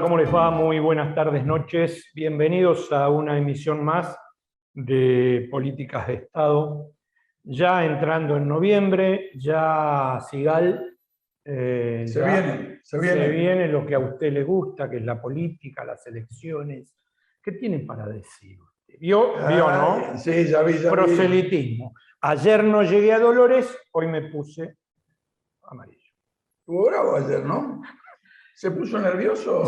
Hola, ¿cómo les va? Muy buenas tardes, noches. Bienvenidos a una emisión más de Políticas de Estado. Ya entrando en noviembre, ya Sigal... eh, se, viene, se viene, se viene. lo que a usted le gusta, que es la política, las elecciones. ¿Qué tiene para decir? ¿Vio? ¿Vio, no? Sí, ya vi, ya Proselitismo. Ayer no llegué a Dolores, hoy me puse amarillo. Estuvo bravo ayer, ¿no? ¿Se puso nervioso?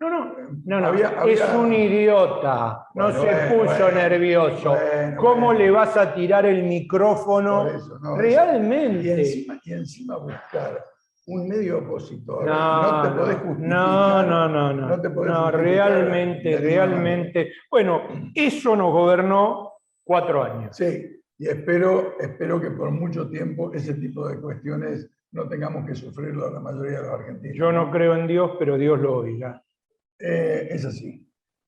No, no, no, no. es un idiota, no se puso nervioso. ¿Cómo le vas a tirar el micrófono? Realmente. Y encima, buscar un medio opositor. No, te podés justificar. No, no, no, no. No, realmente, realmente. Bueno, eso nos gobernó cuatro años. Sí, y espero, espero que por mucho tiempo ese tipo de cuestiones no tengamos que sufrirlo la mayoría de los argentinos. Yo no creo en Dios, pero Dios lo oiga. Eh, es así.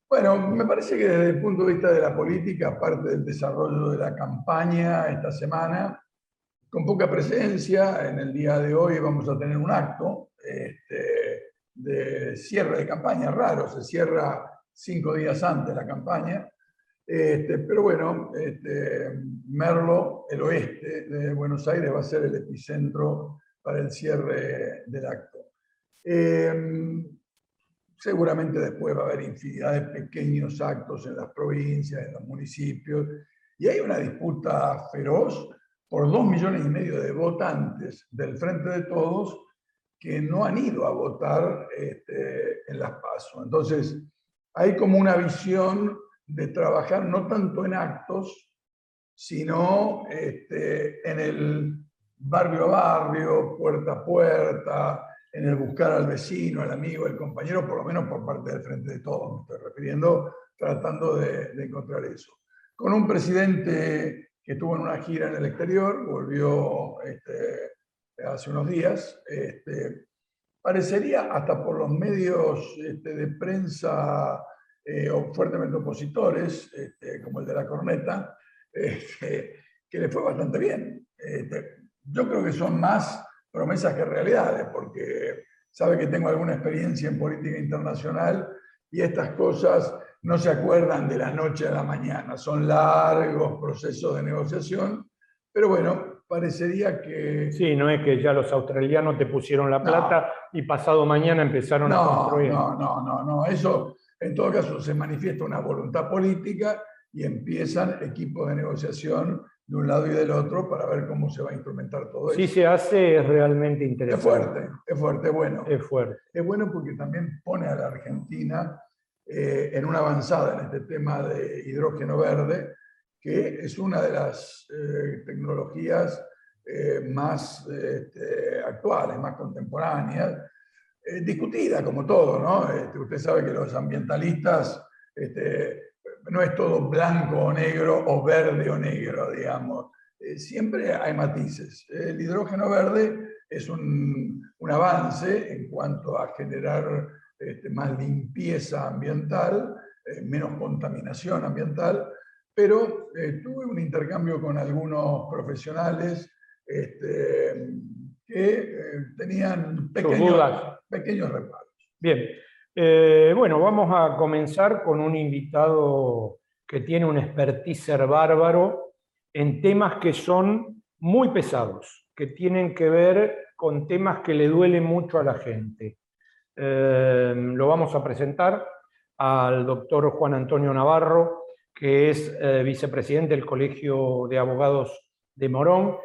Bueno, me parece que desde el punto de vista de la política, aparte del desarrollo de la campaña esta semana, con poca presencia, en el día de hoy vamos a tener un acto este, de cierre de campaña, raro, se cierra cinco días antes la campaña, este, pero bueno, este, Merlo, el oeste de Buenos Aires, va a ser el epicentro para el cierre del acto. Em, seguramente después va a haber infinidad de pequeños actos en las provincias, en los municipios, y hay una disputa feroz por dos millones y medio de votantes del Frente de Todos que no han ido a votar este, en las PASO. Entonces, hay como una visión de trabajar no tanto en actos, sino este, en el barrio a barrio, puerta a puerta, en el buscar al vecino, al amigo, al compañero, por lo menos por parte del Frente de Todos, me estoy refiriendo, tratando de, encontrar eso. Con un presidente que estuvo en una gira en el exterior, volvió este, hace unos días, este, parecería hasta por los medios este, de prensa eh, fuertemente opositores, como el de la corneta, que le fue bastante bien. Yo creo que son más promesas que realidades, porque sabe que tengo alguna experiencia en política internacional y estas cosas no se acuerdan de la noche a la mañana, son largos procesos de negociación, pero bueno, parecería que... Sí, no es que ya los australianos te pusieron la plata y pasado mañana empezaron a construir. No, no, no, no, eso en todo caso se manifiesta una voluntad política y empiezan equipos de negociación de un lado y del otro para ver cómo se va a instrumentar todo eso. Si se hace, es realmente interesante. Es fuerte, es fuerte, bueno. Es fuerte. Es bueno porque también pone a la Argentina eh, en una avanzada en este tema de hidrógeno verde, que es una de las eh, tecnologías eh, más este, actuales, más contemporáneas, discutida como todo, ¿no? Este, usted sabe que los ambientalistas este, no es todo blanco o negro o verde o negro, digamos. Eh, siempre hay matices. El hidrógeno verde es un, avance en cuanto a generar este, más limpieza ambiental, eh, menos contaminación ambiental, pero eh, tuve un intercambio con algunos profesionales este, que tenían pequeños, pequeños reparos. Bien, eh, bueno, vamos a comenzar con un invitado que tiene un expertise bárbaro en temas que son muy pesados, que tienen que ver con temas que le duelen mucho a la gente. Eh, lo vamos a presentar al doctor Juan Antonio Navarro, que es eh, vicepresidente del Colegio de Abogados de Morón,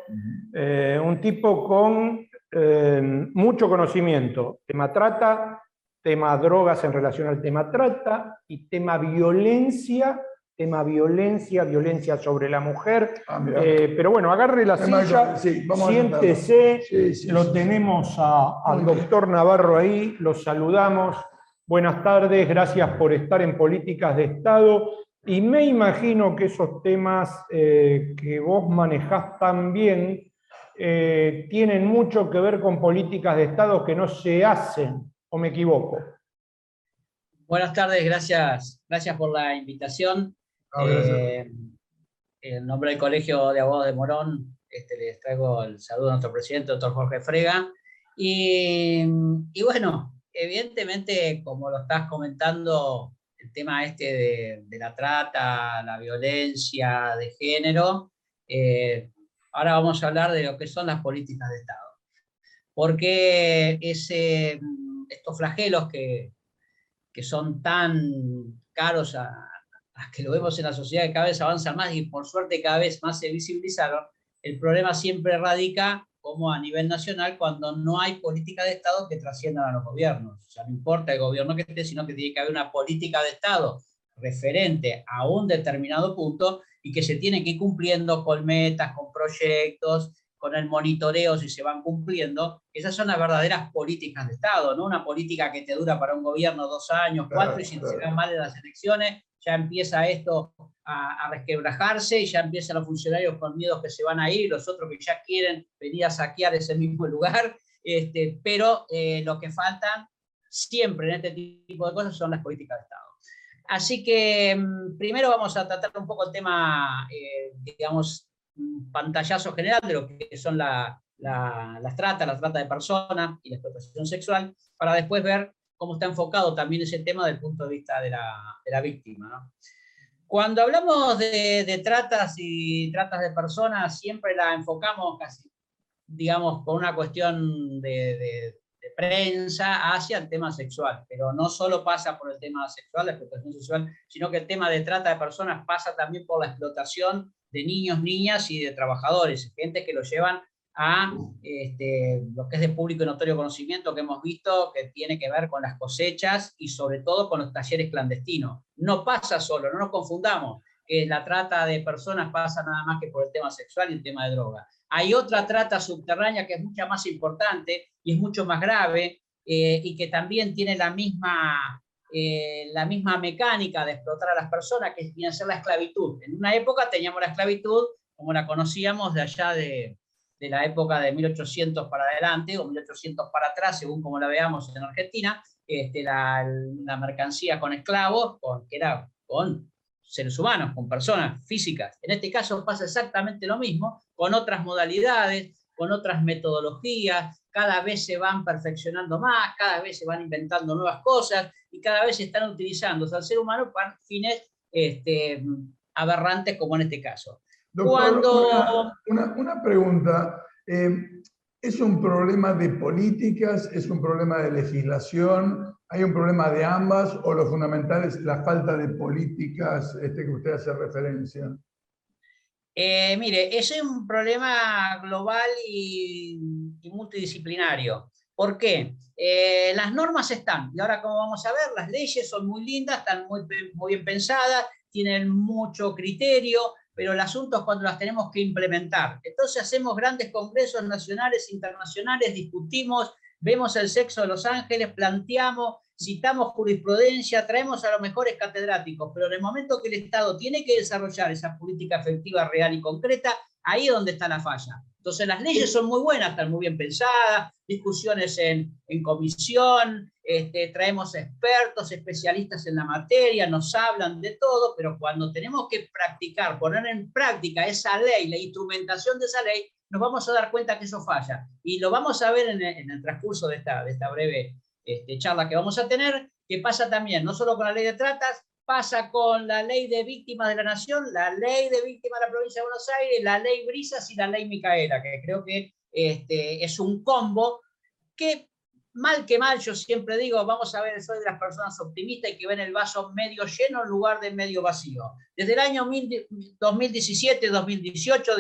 un tipo con mucho conocimiento, tema trata, tema drogas en relación al tema trata y tema violencia, tema violencia, violencia sobre la mujer. Ah, eh, pero bueno, agarre la silla, siéntese, lo tenemos al doctor Navarro ahí, lo saludamos. Buenas tardes, gracias por estar en Políticas de Estado. Y me imagino que esos temas eh, que vos manejás también eh, tienen mucho que ver con políticas de Estado que no se hacen ¿O me equivoco? Buenas tardes, gracias, gracias por la invitación. Eh, en nombre del Colegio de Abogados de Morón, este, les traigo el saludo a nuestro presidente, doctor Jorge Frega. Y, bueno, evidentemente, como lo estás comentando, el tema este de, la trata, la violencia de género, eh, ahora vamos a hablar de lo que son las políticas de Estado. Porque ese, estos flagelos que, que son tan caros a, a, que lo vemos en la sociedad que cada vez avanza más y por suerte cada vez más se visibilizaron, el problema siempre radica como a nivel nacional cuando no hay política de Estado que trasciendan a los gobiernos. O sea, no importa el gobierno que esté, sino que tiene que haber una política de Estado referente a un determinado punto y que se tiene que ir cumpliendo con metas, con proyectos, con el monitoreo si se van cumpliendo. Esas son las verdaderas políticas de Estado, no una política que te dura para un gobierno dos años, cuatro, y si se dan mal en las elecciones, ya empieza esto a, resquebrajarse y ya empiezan los funcionarios con miedos que se van a ir, los otros que ya quieren venir a saquear ese mismo lugar, este, pero eh, lo que faltan siempre en este tipo de cosas son las políticas de Estado. Así que mm, primero vamos a tratar un poco el tema, eh, digamos, pantallazo general de lo que son la, la, las trata, la trata de personas y la explotación sexual, para después ver cómo está enfocado también ese tema desde el punto de vista de la, de la víctima. ¿no? Cuando hablamos de, tratas y tratas de personas, siempre la enfocamos casi, digamos, por una cuestión de, prensa hacia el tema sexual, pero no solo pasa por el tema sexual, la explotación sexual, sino que el tema de trata de personas pasa también por la explotación de niños, niñas y de trabajadores, gente que lo llevan a este, lo que es de público y notorio conocimiento que hemos visto, que tiene que ver con las cosechas y sobre todo con los talleres clandestinos. No pasa solo, no nos confundamos, que la trata de personas pasa nada más que por el tema sexual y el tema de droga. Hay otra trata subterránea que es mucha más importante y es mucho más grave eh, y que también tiene la misma, eh, la misma mecánica de explotar a las personas, que viene a ser la esclavitud. En una época teníamos la esclavitud como la conocíamos de allá de, de la época de 1800 para adelante o 1800 para atrás, según como la veamos en Argentina, este, la, mercancía con esclavos, con, que era con seres humanos, con personas físicas. En este caso pasa exactamente lo mismo, con otras modalidades, con otras metodologías, cada vez se van perfeccionando más, cada vez se van inventando nuevas cosas y cada vez se están utilizando al ser humano para fines este, aberrantes como en este caso. Doctor, una, pregunta. Eh, ¿Es un problema de políticas? ¿Es un problema de legislación? ¿Hay un problema de ambas? ¿O lo fundamental es la falta de políticas este, que usted hace referencia? Eh, mire, es un problema global y, multidisciplinario. ¿Por qué? Eh, las normas están, y ahora como vamos a ver, las leyes son muy lindas, están muy, muy bien pensadas, tienen mucho criterio, pero el asunto es cuando las tenemos que implementar. Entonces hacemos grandes congresos nacionales, internacionales, discutimos, vemos el sexo de los ángeles, planteamos, citamos jurisprudencia, traemos a los mejores catedráticos, pero en el momento que el Estado tiene que desarrollar esa política efectiva, real y concreta, ahí es donde está la falla. Entonces las leyes son muy buenas, están muy bien pensadas, discusiones en, en comisión, este, traemos expertos, especialistas en la materia, nos hablan de todo, pero cuando tenemos que practicar, poner en práctica esa ley, la instrumentación de esa ley, nos vamos a dar cuenta que eso falla. Y lo vamos a ver en el, transcurso de esta, de esta breve este, charla que vamos a tener, que pasa también, no solo con la ley de tratas, pasa con la ley de víctimas de la nación, la ley de víctimas de la provincia de Buenos Aires, la ley Brisas y la ley Micaela, que creo que este, es un combo que mal que mal, yo siempre digo, vamos a ver, soy de las personas optimistas y que ven el vaso medio lleno en lugar de medio vacío. Desde el año 2017, 2018,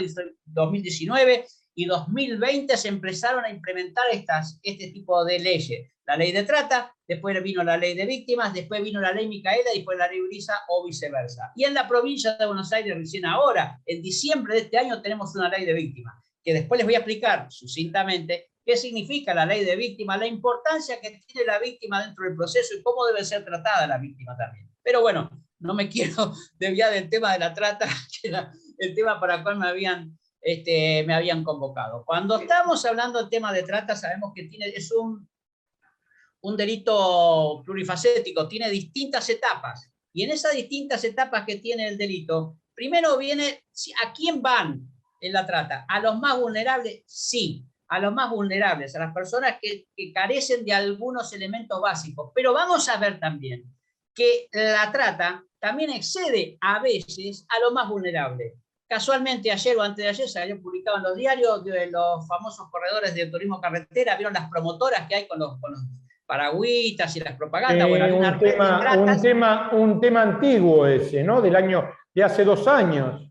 2019 y 2020 se empezaron a implementar estas, este tipo de leyes. La ley de trata, después vino la ley de víctimas, después vino la ley Micaela y después la ley Brisa o viceversa. Y en la provincia de Buenos Aires, recién ahora, en diciembre de este año, tenemos una ley de víctimas, que después les voy a explicar sucintamente qué significa la ley de víctima, la importancia que tiene la víctima dentro del proceso y cómo debe ser tratada la víctima también. Pero bueno, no me quiero desviar del tema de la trata, que era el tema para el cual me habían este, me habían convocado. Cuando estamos hablando del tema de trata, sabemos que tiene, es un, un delito plurifacético, tiene distintas etapas. Y en esas distintas etapas que tiene el delito, primero viene, ¿a quién van en la trata? ¿A los más vulnerables? Sí. a los más vulnerables, a las personas que, carecen de algunos elementos básicos. Pero vamos a ver también que la trata también excede a veces a los más vulnerables. Casualmente ayer o antes de ayer se habían publicado en los diarios de los famosos corredores de turismo carretera, vieron las promotoras que hay con los, paragüitas y las propagandas. bueno, eh, un, tema, un, tema, un tema antiguo ese, ¿no? Del año, de hace dos años.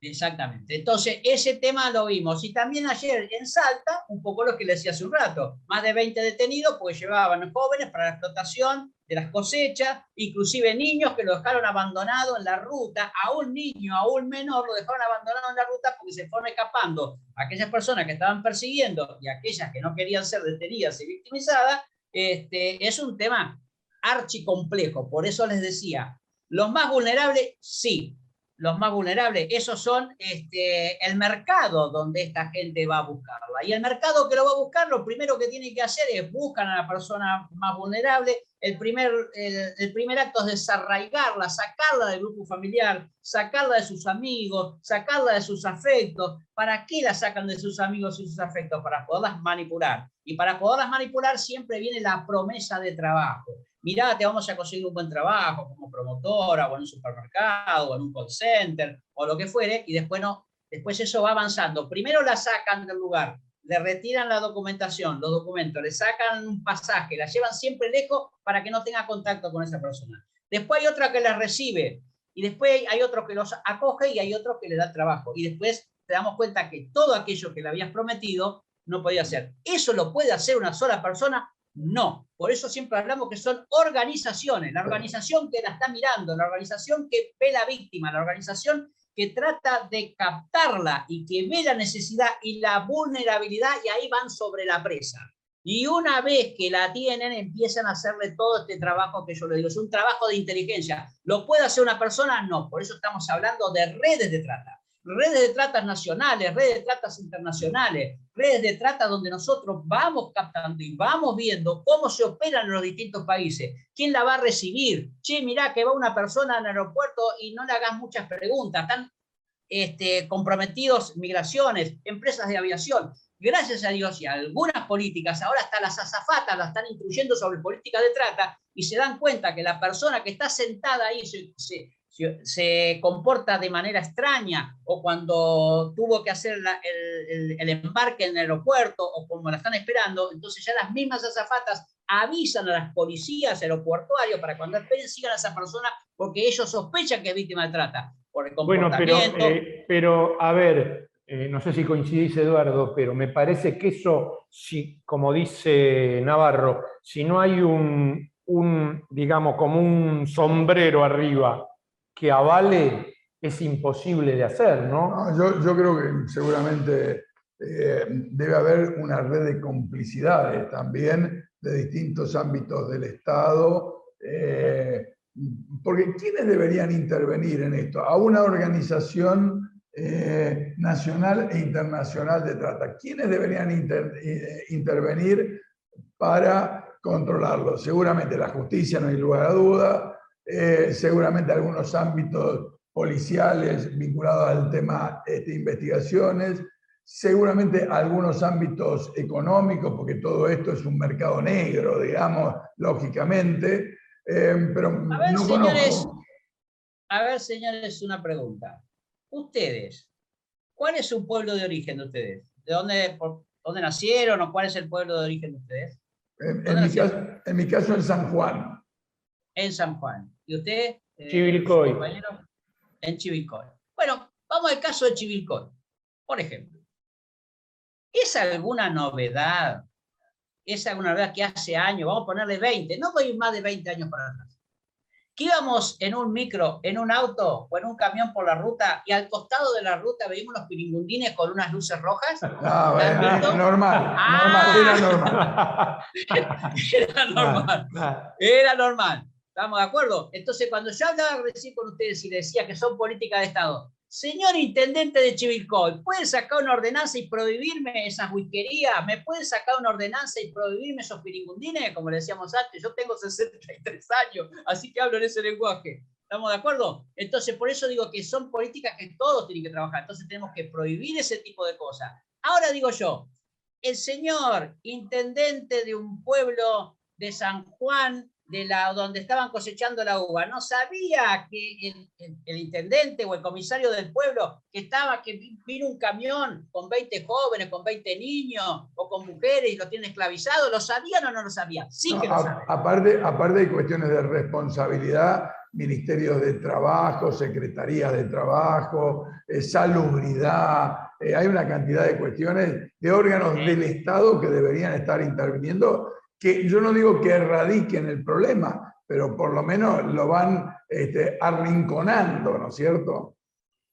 Exactamente. Entonces, ese tema lo vimos. Y también ayer en Salta, un poco lo que le decía hace un rato, más de 20 detenidos, pues llevaban jóvenes para la explotación de las cosechas, inclusive niños que lo dejaron abandonado en la ruta, a un niño, a un menor, lo dejaron abandonado en la ruta porque se fueron escapando aquellas personas que estaban persiguiendo y aquellas que no querían ser detenidas y victimizadas, este, es un tema archicomplejo. Por eso les decía, los más vulnerables, sí, los más vulnerables, esos son este, el mercado donde esta gente va a buscarla. Y el mercado que lo va a buscar, lo primero que tiene que hacer es buscar a la persona más vulnerable. El primer, el, primer acto es desarraigarla, sacarla del grupo familiar, sacarla de sus amigos, sacarla de sus afectos. ¿Para qué la sacan de sus amigos y sus afectos? Para poderlas manipular. Y para poderlas manipular siempre viene la promesa de trabajo mirá, te vamos a conseguir un buen trabajo como promotora o en un supermercado o en un call center o lo que fuere, y después, no, después eso va avanzando. Primero la sacan del lugar, le retiran la documentación, los documentos, le sacan un pasaje, la llevan siempre lejos para que no tenga contacto con esa persona. Después hay otra que la recibe y después hay otro que los acoge y hay otro que le da trabajo. Y después te damos cuenta que todo aquello que le habías prometido no podía hacer. ¿Eso lo puede hacer una sola persona? No, por eso siempre hablamos que son organizaciones, la organización que la está mirando, la organización que ve la víctima, la organización que trata de captarla y que ve la necesidad y la vulnerabilidad y ahí van sobre la presa. Y una vez que la tienen, empiezan a hacerle todo este trabajo que yo le digo. Es un trabajo de inteligencia. ¿Lo puede hacer una persona? No. Por eso estamos hablando de redes de trata redes de tratas nacionales, redes de tratas internacionales, redes de trata donde nosotros vamos captando y vamos viendo cómo se operan en los distintos países, quién la va a recibir. Che, mirá que va una persona al aeropuerto y no le hagas muchas preguntas, están este, comprometidos migraciones, empresas de aviación. Gracias a Dios y algunas políticas, ahora hasta las azafatas las están instruyendo sobre políticas de trata y se dan cuenta que la persona que está sentada ahí se, se comporta de manera extraña o cuando tuvo que hacer el, embarque en el aeropuerto o como la están esperando, entonces ya las mismas azafatas avisan a las policías aeroportuarios para cuando sigan a esa persona porque ellos sospechan que es víctima de trata. Por el bueno, pero, eh, pero a ver, eh, no sé si coincidís Eduardo, pero me parece que eso, si, como dice Navarro, si no hay un, un digamos, como un sombrero arriba que avale es imposible de hacer, ¿no? yo, creo que seguramente eh, debe haber una red de complicidades también de distintos ámbitos del Estado, eh, porque ¿quiénes deberían intervenir en esto? A una organización eh, nacional e internacional de trata. ¿Quiénes deberían intervenir para controlarlo? Seguramente la justicia, no hay lugar a duda, eh, seguramente algunos ámbitos policiales vinculados al tema de este, investigaciones, seguramente algunos ámbitos económicos, porque todo esto es un mercado negro, digamos, lógicamente, eh, pero a ver, señores, A ver, señores, una pregunta. Ustedes, ¿cuál es su pueblo de origen de ustedes? ¿De dónde, dónde nacieron o cuál es el pueblo de origen de ustedes? En, mi, caso, en mi caso, en San Juan en San Juan. ¿Y usted? Eh, Chivilcoy. En Chivilcoy. Bueno, vamos al caso de Chivilcoy. Por ejemplo, ¿es alguna novedad? ¿Es alguna novedad que hace años, vamos a ponerle 20, no voy más de 20 años para atrás? Que íbamos en un micro, en un auto o en un camión por la ruta y al costado de la ruta veíamos los piringundines con unas luces rojas. Ah, bueno, normal, ah. normal, era normal. era normal. Era normal. ¿Estamos de acuerdo? Entonces, cuando yo hablaba recién con ustedes y decía que son políticas de Estado, señor intendente de Chivilcoy, ¿puede sacar una ordenanza y prohibirme esas whiskerías? ¿Me puede sacar una ordenanza y prohibirme esos piringundines? Como le decíamos antes, yo tengo 63 años, así que hablo en ese lenguaje. ¿Estamos de acuerdo? Entonces, por eso digo que son políticas que todos tienen que trabajar. Entonces, tenemos que prohibir ese tipo de cosas. Ahora digo yo, el señor intendente de un pueblo de San Juan de la, donde estaban cosechando la uva, no sabía que el, intendente o el comisario del pueblo que estaba, que vino un camión con 20 jóvenes, con 20 niños o con mujeres y lo tienen esclavizado, ¿lo sabían o no lo sabían? Sí que lo sabían. Aparte, aparte hay cuestiones de responsabilidad, ministerios de trabajo, secretarías de trabajo, eh, salubridad, eh, hay una cantidad de cuestiones de órganos del Estado que deberían estar interviniendo que yo no digo que erradiquen el problema, pero por lo menos lo van este, arrinconando, ¿no es cierto?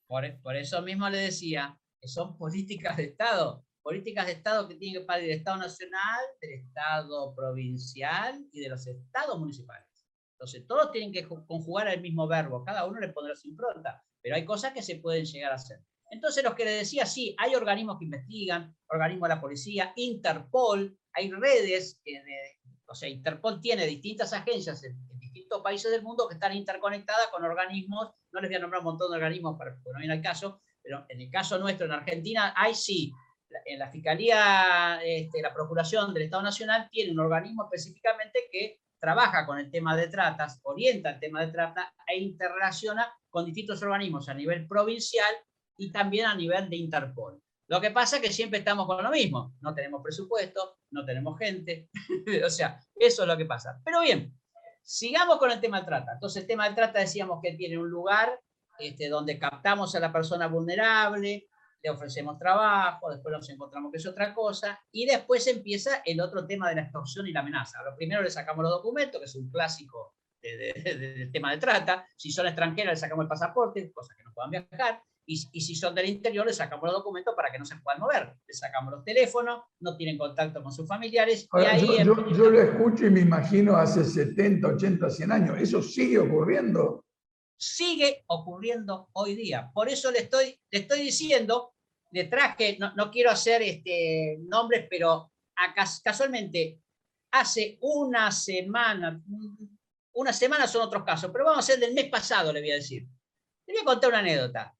Por, eso mismo le decía que son políticas de Estado, políticas de Estado que tienen que partir del Estado nacional, del Estado provincial y de los Estados municipales. Entonces, todos tienen que conjugar el mismo verbo, cada uno le pondrá su impronta, pero hay cosas que se pueden llegar a hacer. Entonces, los que le decía, sí, hay organismos que investigan, organismos de la policía, Interpol, hay redes, o sea, Interpol tiene distintas agencias en, distintos países del mundo que están interconectadas con organismos, no les voy a nombrar un montón de organismos para que no viene al caso, pero en el caso nuestro en Argentina hay sí, en la Fiscalía, este, la Procuración del Estado Nacional tiene un organismo específicamente que trabaja con el tema de tratas, orienta el tema de trata e interrelaciona con distintos organismos a nivel provincial y también a nivel de Interpol. Lo que pasa es que siempre estamos con lo mismo. No tenemos presupuesto, no tenemos gente. o sea, eso es lo que pasa. Pero bien, sigamos con el tema del trata. Entonces, el tema del trata decíamos que tiene un lugar este, donde captamos a la persona vulnerable, le ofrecemos trabajo, después nos encontramos que es otra cosa, y después empieza el otro tema de la extorsión y la amenaza. Lo primero le sacamos los documentos, que es un clásico del tema de trata. Si son extranjeras, le sacamos el pasaporte, cosas que no puedan viajar y, si son del interior, les sacamos los documentos para que no se puedan mover. Les sacamos los teléfonos, no tienen contacto con sus familiares. y ahí yo, yo, lo escucho y me imagino hace 70, 80, 100 años. ¿Eso sigue ocurriendo? Sigue ocurriendo hoy día. Por eso le estoy, le estoy diciendo, le traje, no, no quiero hacer este, nombres, pero casualmente hace una semana, una semana son otros casos, pero vamos a hacer del mes pasado, le voy a decir. Le voy a contar una anécdota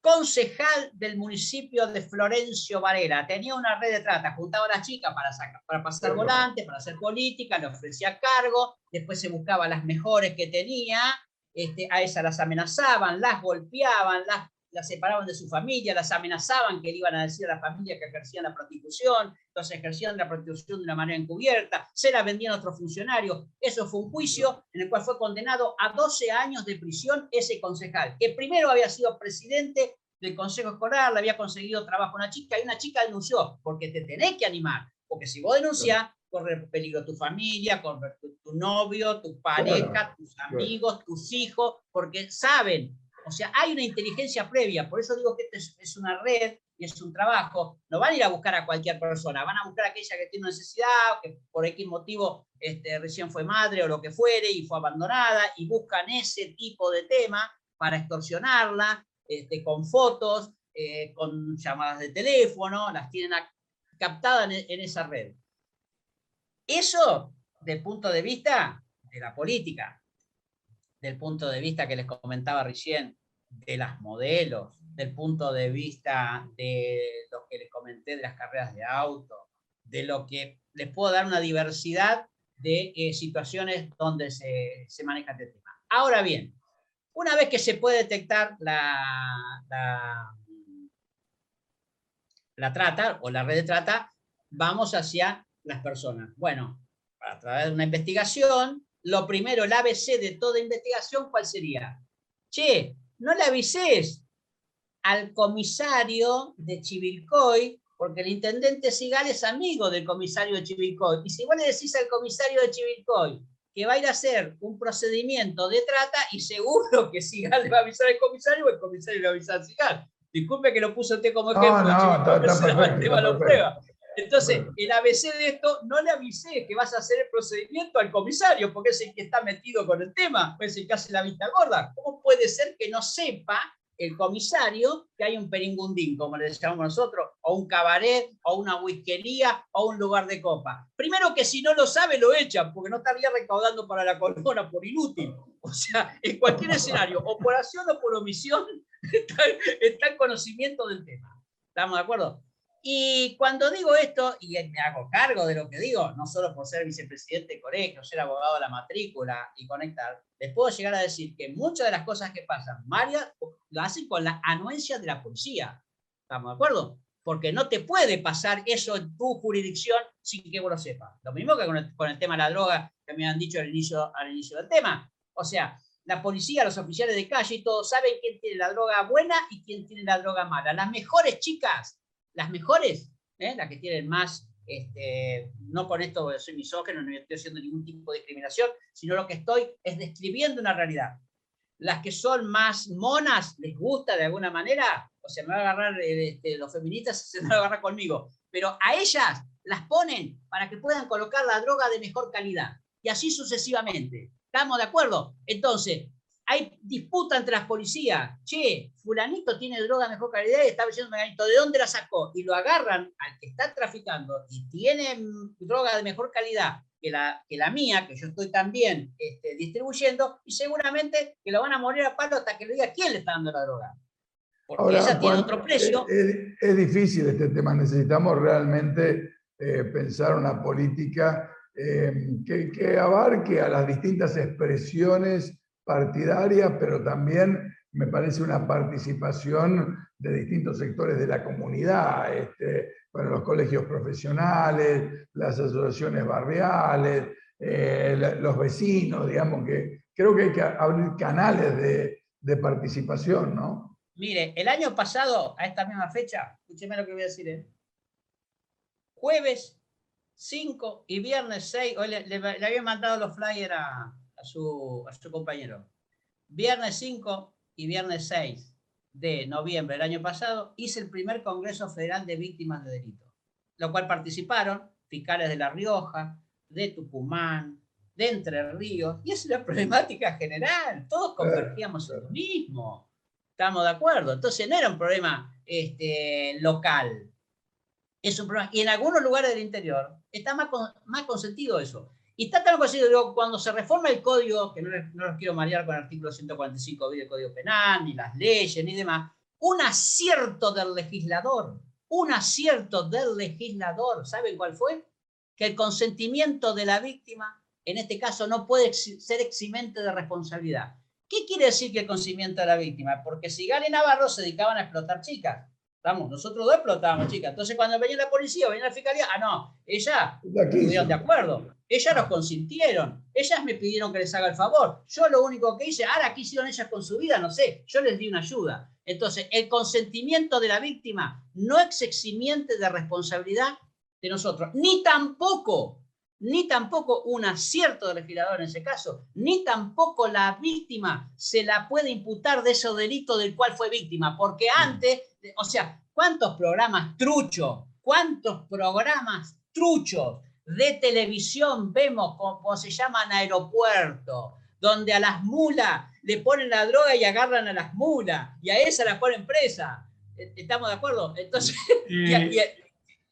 concejal del municipio de Florencio Varela. Tenía una red de trata, juntaba a las chicas para, para pasar volantes, para hacer política, le ofrecía cargo, después se buscaba las mejores que tenía, este, a esas las amenazaban, las golpeaban, las, las separaban de su familia, las amenazaban que le iban a decir a la familia que ejercían la prostitución, entonces ejercían la prostitución de una manera encubierta, se la vendían a otros funcionarios. Eso fue un juicio en el cual fue condenado a 12 años de prisión ese concejal, que primero había sido presidente del consejo escolar, le había conseguido trabajo a una chica y una chica denunció, porque te tenés que animar, porque si vos denunciás, corre peligro tu familia, corre tu, novio, tu pareja, tus amigos, tus hijos, porque saben, o sea, hay una inteligencia previa, por eso digo que esto es, una red y es un trabajo, no van a ir a buscar a cualquier persona, van a buscar a aquella que tiene necesidad, que por X motivo este, recién fue madre o lo que fuere y fue abandonada, y buscan ese tipo de tema para extorsionarla, este, con fotos, eh, con llamadas de teléfono, las tienen captadas en, esa red. Eso, del punto de vista de la política, del punto de vista que les comentaba recién, de las modelos, del punto de vista de lo que les comenté de las carreras de auto, de lo que les puedo dar una diversidad de eh, situaciones donde se, se maneja este tema. Ahora bien, una vez que se puede detectar la, la, trata o la red de trata, vamos hacia las personas. Bueno, a través de una investigación, lo primero, el ABC de toda investigación, ¿cuál sería? Che, no le avises al comisario de Chivilcoy, porque el intendente Sigal es amigo del comisario de Chivilcoy. Y si vos le decís al comisario de Chivilcoy, que va a ir a hacer un procedimiento de trata y seguro que Sigal le va a avisar al comisario o el comisario le va a avisar a Sigal. Disculpe que lo puso usted como ejemplo. No, no, está, lo prueba. Entonces, el ABC de esto, no le avisé que vas a hacer el procedimiento al comisario, porque es el que está metido con el tema, es el que hace la vista gorda. ¿Cómo puede ser que no sepa el comisario que hay un peringundín, como le llamamos nosotros, o un cabaret, o una whiskería, o un lugar de copa. Primero que si no lo sabe, lo echan, porque no estaría recaudando para la corona por inútil. O sea, en cualquier escenario, o por acción o por omisión, está, en conocimiento del tema. ¿Estamos de acuerdo? Y cuando digo esto, y me hago cargo de lo que digo, no solo por ser vicepresidente de colegio, ser abogado de la matrícula y conectar, les puedo llegar a decir que muchas de las cosas que pasan, María lo hacen con la anuencia de la policía. ¿Estamos de acuerdo? Porque no te puede pasar eso en tu jurisdicción sin que vos lo sepas. Lo mismo que con el, tema de la droga que me han dicho al inicio, al inicio del tema. O sea, la policía, los oficiales de calle todos saben quién tiene la droga buena y quién tiene la droga mala. Las mejores chicas las mejores, ¿eh? las que tienen más, este, no con esto soy misógeno, no estoy haciendo ningún tipo de discriminación, sino lo que estoy es describiendo una realidad. Las que son más monas, les gusta de alguna manera, o sea, me va a agarrar este, los feministas, se van a agarrar conmigo, pero a ellas las ponen para que puedan colocar la droga de mejor calidad, y así sucesivamente. ¿Estamos de acuerdo? Entonces, hay disputa entre las policías. Che, fulanito tiene droga de mejor calidad y está vendiendo meganito. ¿De dónde la sacó? Y lo agarran al que está traficando y tiene droga de mejor calidad que la, que la mía, que yo estoy también este, distribuyendo, y seguramente que lo van a morir a palo hasta que le diga quién le está dando la droga. Porque esa tiene otro precio. Es, difícil este tema. Necesitamos realmente eh, pensar una política eh, que, que abarque a las distintas expresiones partidaria, pero también me parece una participación de distintos sectores de la comunidad, este, bueno, los colegios profesionales, las asociaciones barriales, eh, los vecinos, digamos que creo que hay que abrir canales de, de, participación, ¿no? Mire, el año pasado, a esta misma fecha, escúcheme lo que voy a decir, ¿eh? jueves 5 y viernes 6, hoy le, le, le había mandado los flyers a, a su, compañero. Viernes 5 y viernes 6 de noviembre del año pasado hice el primer Congreso Federal de Víctimas de Delito, lo cual participaron fiscales de La Rioja, de Tucumán, de Entre Ríos, y es una problemática general, todos convergíamos en lo mismo, estamos de acuerdo, entonces no era un problema este, local, es un problema, y en algunos lugares del interior está más, más consentido eso. Y está tan conocido, cuando se reforma el código, que no, no los quiero marear con el artículo 145 del Código Penal, ni las leyes, ni demás, un acierto del legislador, un acierto del legislador, ¿saben cuál fue? Que el consentimiento de la víctima, en este caso, no puede ser eximente de responsabilidad. ¿Qué quiere decir que el consentimiento de la víctima? Porque si Gale y Navarro se dedicaban a explotar chicas, Estamos, nosotros dos explotábamos, chicas. Entonces, cuando venía la policía, venía la fiscalía, ah, no, ella estuvieron de acuerdo. Ellas nos consintieron. Ellas me pidieron que les haga el favor. Yo lo único que hice, ahora, ¿qué hicieron ellas con su vida? No sé. Yo les di una ayuda. Entonces, el consentimiento de la víctima no es eximiente de responsabilidad de nosotros, ni tampoco, ni tampoco un acierto del legislador en ese caso, ni tampoco la víctima se la puede imputar de ese delito del cual fue víctima, porque antes o sea, ¿cuántos programas truchos? ¿Cuántos programas truchos de televisión vemos como se llaman aeropuerto? Donde a las mulas le ponen la droga y agarran a las mulas, y a esa la ponen presa. ¿E-, ¿Estamos de acuerdo? Entonces,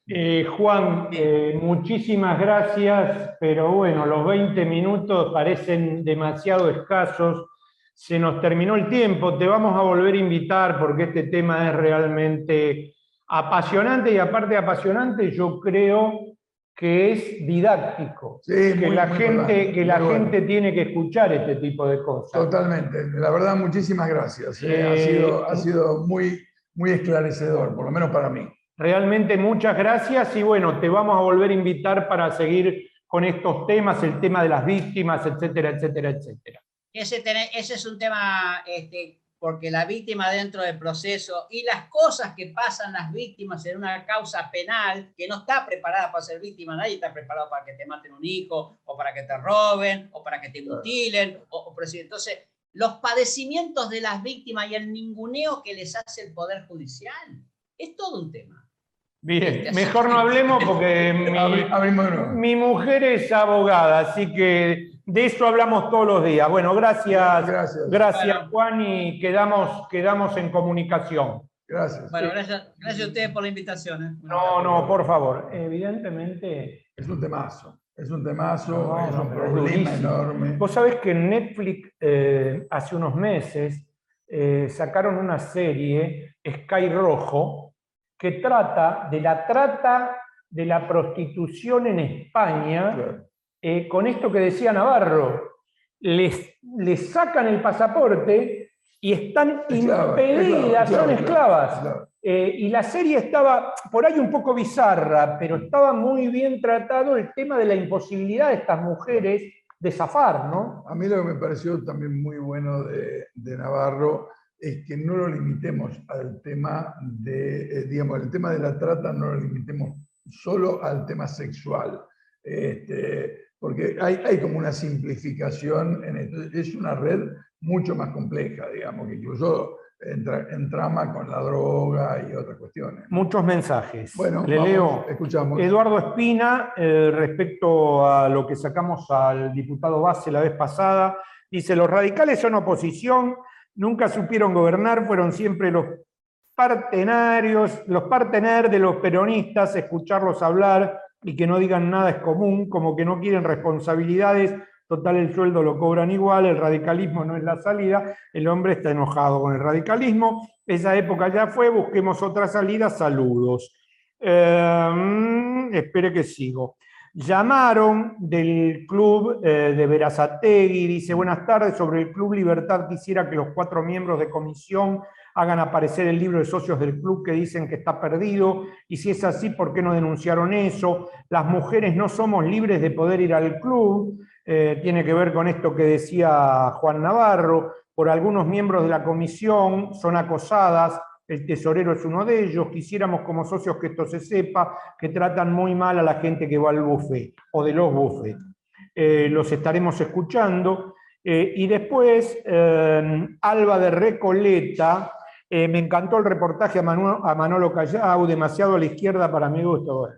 eh, Juan, eh, muchísimas gracias, pero bueno, los 20 minutos parecen demasiado escasos se nos terminó el tiempo, te vamos a volver a invitar porque este tema es realmente apasionante y aparte de apasionante, yo creo que es didáctico, que, la, gente, que la gente tiene que escuchar este tipo de cosas. Totalmente, la verdad muchísimas gracias, ¿eh? ha, eh, sido, ha sido muy, muy esclarecedor, por lo menos para mí. Realmente muchas gracias y bueno, te vamos a volver a invitar para seguir con estos temas, el tema de las víctimas, etcétera, etcétera, etcétera. Ese, ese es un tema, este, porque la víctima dentro del proceso y las cosas que pasan las víctimas en una causa penal que no está preparada para ser víctima, nadie está preparado para que te maten un hijo, o para que te roben, o para que te mutilen, o, entonces los padecimientos de las víctimas y el ninguneo que les hace el Poder Judicial, es todo un tema. Bien, este, mejor no hablemos porque mi, mi mujer es abogada, así que de eso hablamos todos los días. Bueno, gracias, gracias, gracias Juan, y quedamos, quedamos en comunicación. Gracias. Bueno, gracias, gracias a ustedes por la invitación. ¿eh? No, no, por favor. Evidentemente. Es un temazo. Es un temazo, es un problema enorme. Vos sabés que en Netflix eh, hace unos meses eh, sacaron una serie, Sky Rojo, que trata de la trata de la prostitución en España, eh, con esto que decía Navarro, les, les sacan el pasaporte y están impedidas, son esclavas. Eh, y la serie estaba por ahí un poco bizarra, pero estaba muy bien tratado el tema de la imposibilidad de estas mujeres de zafar, ¿no? A mí lo que me pareció también muy bueno de, Navarro es que no lo limitemos al tema de, eh, digamos, el tema de la trata no lo limitemos solo al tema sexual. Este, porque hay, hay, como una simplificación en esto. Es una red mucho más compleja, digamos, que incluso en trama con la droga y otras cuestiones. Muchos mensajes. Bueno, Le leo. Escuchamos. Eduardo Espina, eh, respecto a lo que sacamos al diputado base la vez pasada, dice, los radicales son oposición, nunca supieron gobernar, fueron siempre los partenarios, los partener de los peronistas, escucharlos hablar y que no digan nada es común, como que no quieren responsabilidades total el sueldo lo cobran igual, el radicalismo no es la salida, el hombre está enojado con el radicalismo, esa época ya fue, busquemos otra salida, saludos. Em, espere que sigo. Llamaron del club eh, de Verazategui, dice, buenas tardes, sobre el Club Libertad quisiera que los cuatro miembros de comisión hagan aparecer el libro de socios del club que dicen que está perdido, y si es así, ¿por qué no denunciaron eso? Las mujeres no somos libres de poder ir al club, eh, tiene que ver con esto que decía Juan Navarro, por algunos miembros de la comisión son acosadas, el tesorero es uno de ellos, quisiéramos como socios que esto se sepa, que tratan muy mal a la gente que va al buffet o de los buffets. Eh, los estaremos escuchando. Eh, y después, Alba de Recoleta, me encantó el reportaje a, a Manolo Callao, demasiado a la izquierda para mi gusto.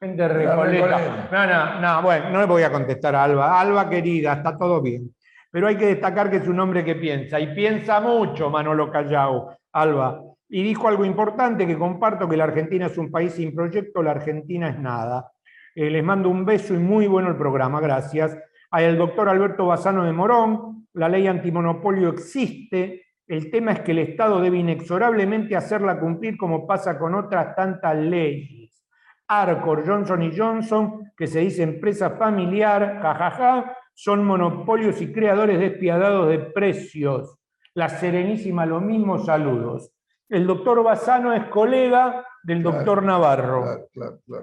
Gente Recoleta. No, no, no, bueno, no le voy a contestar a Alba. Alba, querida, está todo bien. Pero hay que destacar que es un hombre que piensa, y piensa mucho Manolo Callao, Alba. Y dijo algo importante que comparto, que la Argentina es un país sin proyecto, la Argentina es nada. Eh, les mando un beso y muy bueno el programa, gracias. Al doctor Alberto Bazano de Morón, la ley antimonopolio existe, el tema es que el Estado debe inexorablemente hacerla cumplir como pasa con otras tantas leyes. Arcor, Johnson Johnson, que se dice empresa familiar, jajaja, son monopolios y creadores despiadados de precios. La Serenísima, lo mismo, saludos. El doctor Bazano es colega del doctor Navarro,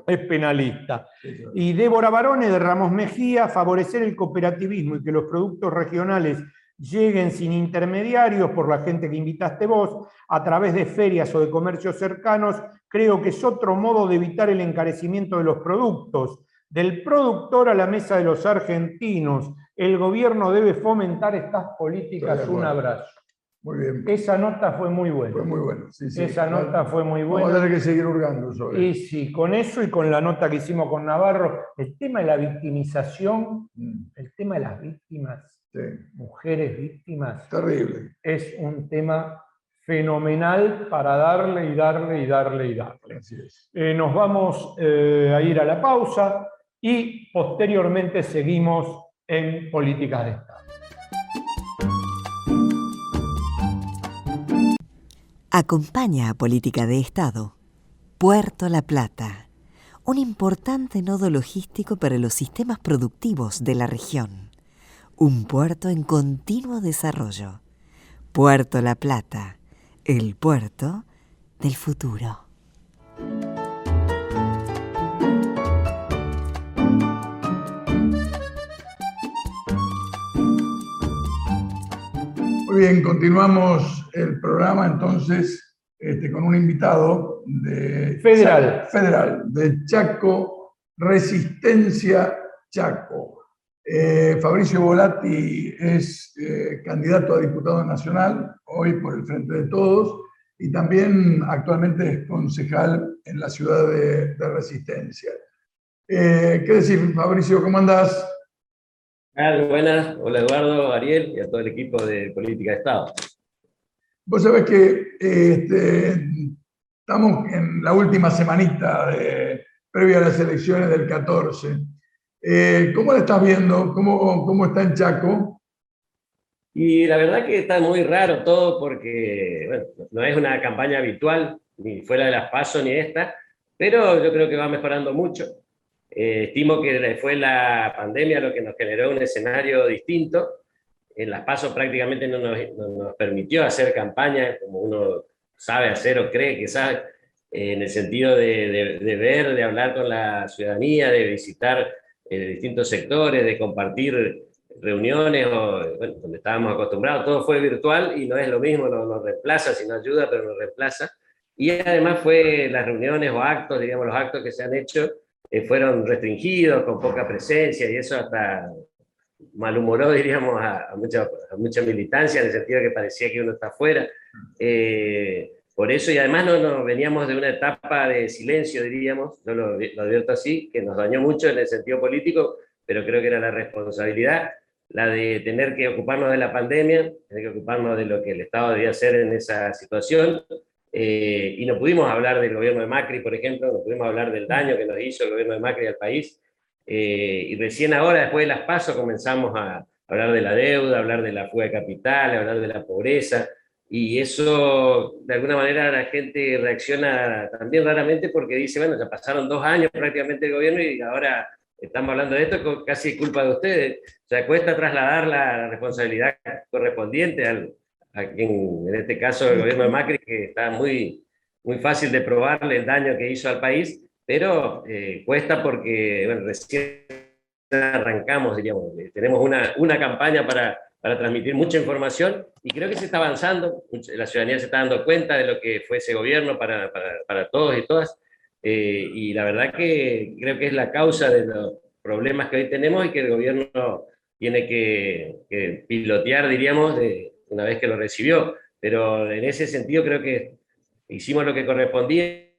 es penalista. y Débora Barone de Ramos Mejía, favorecer el cooperativismo y que los productos regionales lleguen sin intermediarios por la gente que invitaste vos, a través de ferias o de comercios cercanos, creo que es otro modo de evitar el encarecimiento de los productos. Del productor a la mesa de los argentinos, el gobierno debe fomentar estas políticas. Un abrazo. Muy bien. Esa nota fue muy buena. Fue muy buena, sí, sí. Esa nota fue muy buena. Vamos a tener que seguir hurgando sobre Y sí, con eso y con la nota que hicimos con Navarro, el tema de la victimización, mm. el tema de las víctimas mujeres víctimas. Terrible. Es un tema fenomenal para darle y darle y darle y darle. Eh, nos vamos eh, a ir a la pausa y posteriormente seguimos en políticas de Estado. Acompaña a Política de Estado Puerto La Plata, un importante nodo logístico para los sistemas productivos de la región un puerto en continuo desarrollo. Puerto La Plata, el puerto del futuro. Muy bien, continuamos el programa entonces este, con un invitado de federal. federal, de Chaco, Resistencia Chaco. Eh, Fabricio Volati es eh, candidato a diputado nacional, hoy por el Frente de Todos, y también actualmente es concejal en la ciudad de, Resistencia. Eh, ¿Qué decir, Fabricio? ¿Cómo andás? Buenas, hola Eduardo, Ariel y a todo el equipo de Política de Estado. Vos sabés que este, estamos en la última semanita de, previa a las elecciones del 14. Eh, ¿Cómo la estás viendo? ¿Cómo, ¿Cómo está en Chaco? Y la verdad que está muy raro todo porque no es una campaña habitual ni fue la de las PASO ni esta, pero yo creo que va mejorando mucho. Eh, estimo que fue la pandemia lo que nos generó un escenario distinto. En las PASO prácticamente no nos, nos permitió hacer campaña como uno sabe hacer o cree que sabe, en el sentido de, de, ver, de hablar con la ciudadanía, de visitar eh, distintos sectores, de compartir reuniones o, donde estábamos acostumbrados, todo fue virtual y no es lo mismo, no nos reemplaza, sino ayuda, pero nos reemplaza. Y además fue las reuniones o actos, digamos, los actos que se han hecho eh, fueron restringidos, con poca presencia, y eso hasta malhumoró, diríamos, a, mucha, a mucha militancia, en el sentido que parecía que uno está afuera. Eh, por eso, y además no, nos veníamos de una etapa de silencio, diríamos, yo lo, lo, advierto así, que nos dañó mucho en el sentido político, pero creo que era la responsabilidad, la de tener que ocuparnos de la pandemia, tener que ocuparnos de lo que el Estado debía hacer en esa situación, eh, y no pudimos hablar del gobierno de Macri, por ejemplo, no pudimos hablar del daño que nos hizo el gobierno de Macri al país, eh, y recién ahora, después de las pasos, comenzamos a hablar de la deuda, hablar de la fuga de capital, hablar de la pobreza, y eso, de alguna manera, la gente reacciona también raramente porque dice, bueno, ya pasaron dos años prácticamente el gobierno y ahora estamos hablando de esto, casi culpa de ustedes. O sea, cuesta trasladar la responsabilidad correspondiente al, a quien, en este caso, el gobierno de Macri, que está muy, muy fácil de probarle el daño que hizo al país, pero eh, cuesta porque, bueno, recién arrancamos, diríamos, eh, tenemos una, una campaña para, para transmitir mucha información. Y creo que se está avanzando, la ciudadanía se está dando cuenta de lo que fue ese gobierno para, para, para todos y todas, eh, y la verdad que creo que es la causa de los problemas que hoy tenemos y que el gobierno tiene que, que pilotear, diríamos, de, una vez que lo recibió, pero en ese sentido creo que hicimos lo que correspondía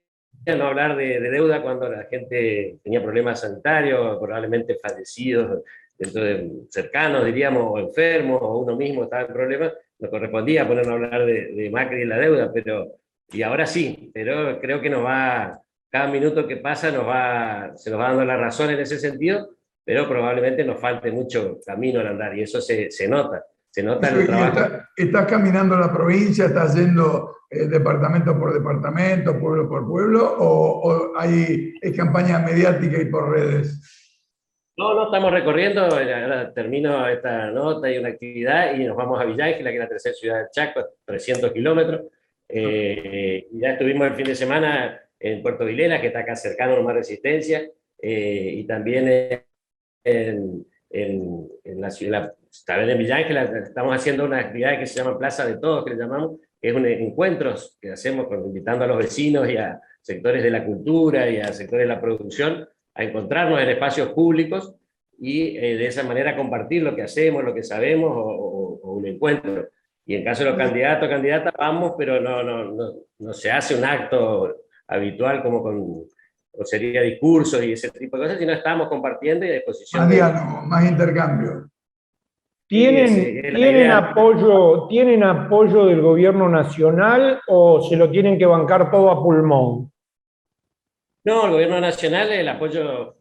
no hablar de, deuda cuando la gente tenía problemas sanitarios, probablemente fallecidos, dentro de cercanos, diríamos, o enfermos, o uno mismo estaba en problemas, nos correspondía ponernos a hablar de, Macri y la deuda, pero, y ahora sí, pero creo que nos va, cada minuto que pasa nos va, se nos va dando la razón en ese sentido, pero probablemente nos falte mucho camino al andar, y eso se, se nota. Se nota el trabajo. ¿Estás caminando la provincia? ¿Estás yendo eh, departamento por departamento, pueblo por pueblo? ¿O, hay es campaña mediática y por redes? No, no, estamos recorriendo, ahora termino esta nota y una actividad y nos vamos a Villa que es la tercera ciudad de Chaco, 300 kilómetros. Eh, ya estuvimos el fin de semana en Puerto Vilena, que está acá cercano a Más Resistencia, eh, y también en, en, la ciudad, también en Villa Ángela estamos haciendo una actividad que se llama Plaza de Todos, que le llamamos, que es un encuentros que hacemos con, invitando a los vecinos y a sectores de la cultura y a sectores de la producción a encontrarnos en espacios públicos y eh, de esa manera compartir lo que hacemos, lo que sabemos o, un encuentro. Y en caso de los candidatos o candidatas, vamos, pero no, no, no, no se hace un acto habitual como con o sería discursos y ese tipo de cosas, sino estamos compartiendo y a disposición. Más diálogo, más intercambio. ¿Tienen, ¿tienen, apoyo, ¿Tienen apoyo del gobierno nacional o se lo tienen que bancar todo a pulmón? No, el gobierno nacional, el apoyo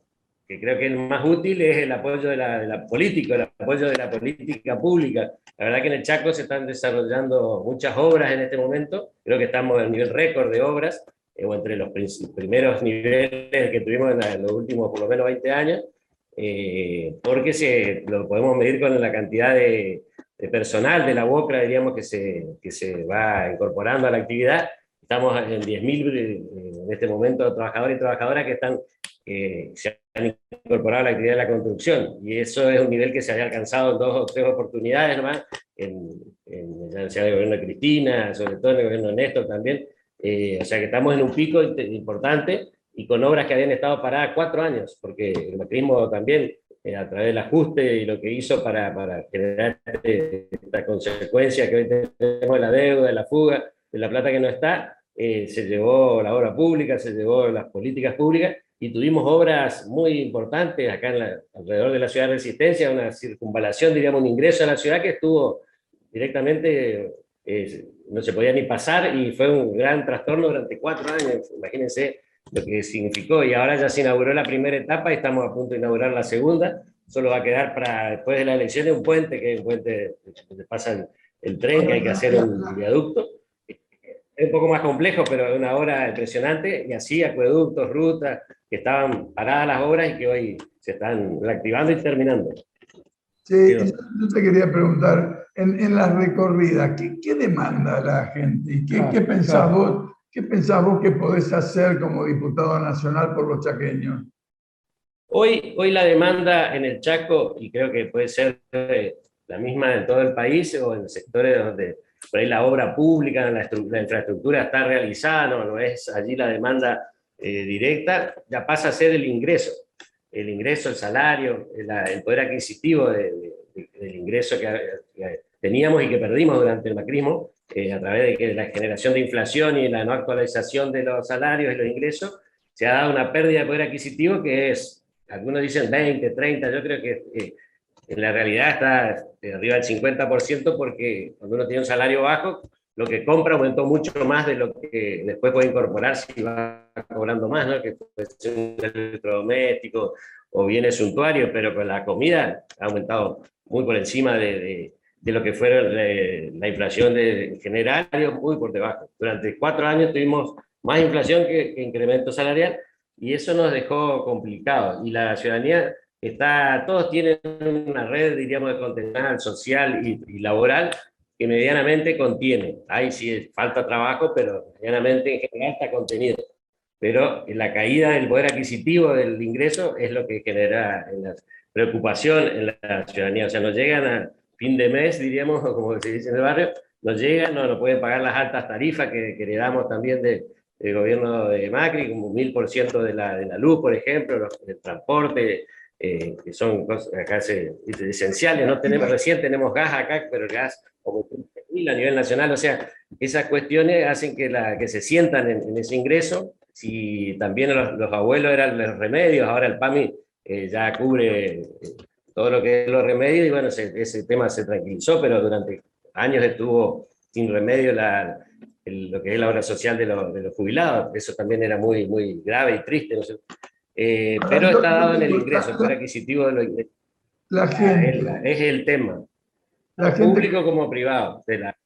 que creo que es más útil es el apoyo de la, de la política, el apoyo de la política pública. La verdad que en el Chaco se están desarrollando muchas obras en este momento, creo que estamos en nivel récord de obras, eh, o entre los primeros niveles que tuvimos en, los últimos por lo menos 20 años, eh, porque se, lo podemos medir con la cantidad de, personal de la UOCRA, diríamos, que se, que se va incorporando a la actividad. Estamos en 10.000 eh, en este momento trabajadores y trabajadoras que están, se han incorporado a la actividad de la construcción, y eso es un nivel que se había alcanzado en dos o tres oportunidades nomás, en, en, en el gobierno de Cristina, sobre todo en el gobierno de Néstor también, eh, o sea que estamos en un pico importante y con obras que habían estado paradas cuatro años, porque el macrismo también, eh, a través del ajuste y lo que hizo para, para generar esta consecuencia que hoy tenemos de la deuda, de la fuga, de la plata que no está, eh, se llevó la obra pública, se llevó las políticas públicas y tuvimos obras muy importantes acá alrededor de la ciudad de Resistencia, una circunvalación, diríamos, un ingreso a la ciudad que estuvo directamente no se podía ni pasar y fue un gran trastorno durante cuatro años, imagínense lo que significó. Y ahora ya se inauguró la primera etapa y estamos a punto de inaugurar la segunda. Solo va a quedar para después de la elección un puente, que es un puente donde pasa el, tren, que hay que hacer un viaducto. Es un poco más complejo, pero una obra impresionante, y así acueductos, rutas, que estaban paradas las obras y que hoy se están reactivando y terminando. Sí, yo te quería preguntar, en, en la recorrida, ¿qué, ¿qué, demanda la gente? ¿Y qué, qué, pensás vos, qué pensás vos que podés hacer como diputado nacional por los chaqueños? Hoy, hoy la demanda en el Chaco, y creo que puede ser eh, la misma en todo el país o en sectores donde por ahí la obra pública, la, la infraestructura está realizada, no, no es allí la demanda eh, directa, ya pasa a ser el ingreso. El ingreso, el salario, el, el poder adquisitivo de, de, del ingreso que, que, teníamos y que perdimos durante el macrismo, eh, a través de la generación de inflación y la no actualización de los salarios y los ingresos, se ha dado una pérdida de poder adquisitivo que es, algunos dicen 20, 30, yo creo que eh, en la realidad está de arriba del 50% porque cuando uno tiene un salario bajo, lo que compra aumentó mucho más de lo que después puede incorporar si va cobrando más, ¿no? que puede ser un electrodoméstico o bienes suntuarios, pero con la comida ha aumentado muy por encima de, lo que fue la, la inflación de, general, muy por debajo. Durante cuatro años tuvimos más inflación que, que incremento salarial y eso nos dejó complicado. Y la ciudadanía está, todos tienen una red, diríamos, de contención social y, y, laboral que medianamente contiene. Ahí sí falta trabajo, pero medianamente en general está contenido. Pero la caída del poder adquisitivo del ingreso es lo que genera la preocupación en la ciudadanía. O sea, nos llegan a fin de mes, diríamos, como se dice en el barrio, nos llegan, no nos pueden pagar las altas tarifas que, que heredamos también de, del gobierno de Macri, como mil por ciento de la, luz, por ejemplo, el transporte, eh, que son cosas acá se, esenciales. No tenemos, recién tenemos gas acá, pero el gas como a nivel nacional. O sea, esas cuestiones hacen que, la, que se sientan en, en ese ingreso. Si también los, los, abuelos eran los remedios, ahora el PAMI eh, ya cubre eh, todo lo que es los remedios y bueno, ese, ese tema se tranquilizó, pero durante años estuvo sin remedio la, el, lo que es la obra social de, lo, de, los jubilados. Eso también era muy, muy grave y triste. No. Eh, pero está dado en el ingreso, el poder adquisitivo de los ingresos. La gente. Es el tema. La gente, público como privado. De la...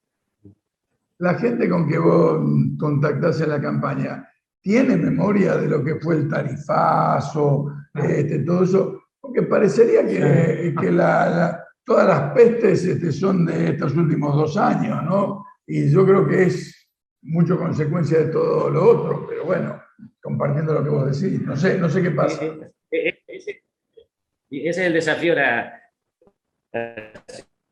la gente con que vos contactás en la campaña, ¿tiene memoria de lo que fue el tarifazo, este, todo eso? Porque parecería que, que la, la, todas las pestes este, son de estos últimos dos años, ¿no? Y yo creo que es mucho consecuencia de todo lo otro, pero bueno, compartiendo lo que vos decís. No sé, no sé qué pasa. Ese, ese es el desafío.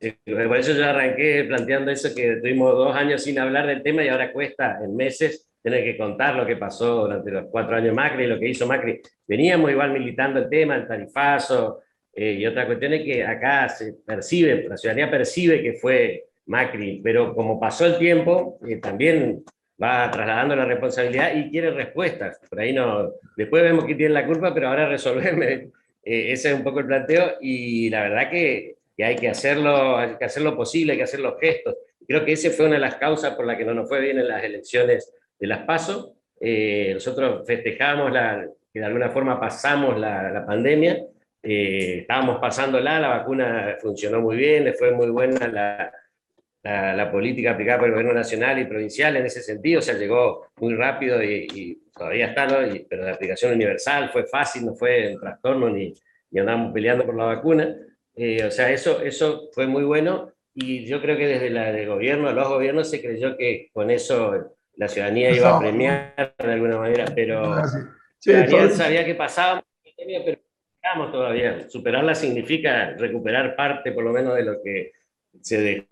Por eso yo arranqué planteando eso, que tuvimos dos años sin hablar del tema y ahora cuesta en meses tener que contar lo que pasó durante los cuatro años Macri, lo que hizo Macri. Veníamos igual militando el tema, el tarifazo, eh, y otra cuestión es que acá se percibe, la ciudadanía percibe que fue Macri, pero como pasó el tiempo, eh, también va trasladando la responsabilidad y quiere respuestas. Por ahí no, después vemos que tiene la culpa, pero ahora resolverme. Eh, ese es un poco el planteo y la verdad que, que, hay que hacerlo, hay que hacer lo posible, hay que hacer los gestos. Creo que esa fue una de las causas por las que no nos fue bien en las elecciones de las PASO. Eh, nosotros festejamos la, que de alguna forma pasamos la, la pandemia, eh, estábamos pasándola, la vacuna funcionó muy bien, le fue muy buena la, la, la, política aplicada por el gobierno nacional y provincial en ese sentido, o sea, llegó muy rápido y, y todavía está, ¿no? y, pero la aplicación universal fue fácil, no fue un trastorno ni, ni andamos peleando por la vacuna. Eh, o sea, eso, eso fue muy bueno y yo creo que desde la, el gobierno, los gobiernos se creyó que con eso la ciudadanía iba a premiar de alguna manera, pero sí, la sabía que pasaba, pero todavía. Superarla significa recuperar parte por lo menos de lo que se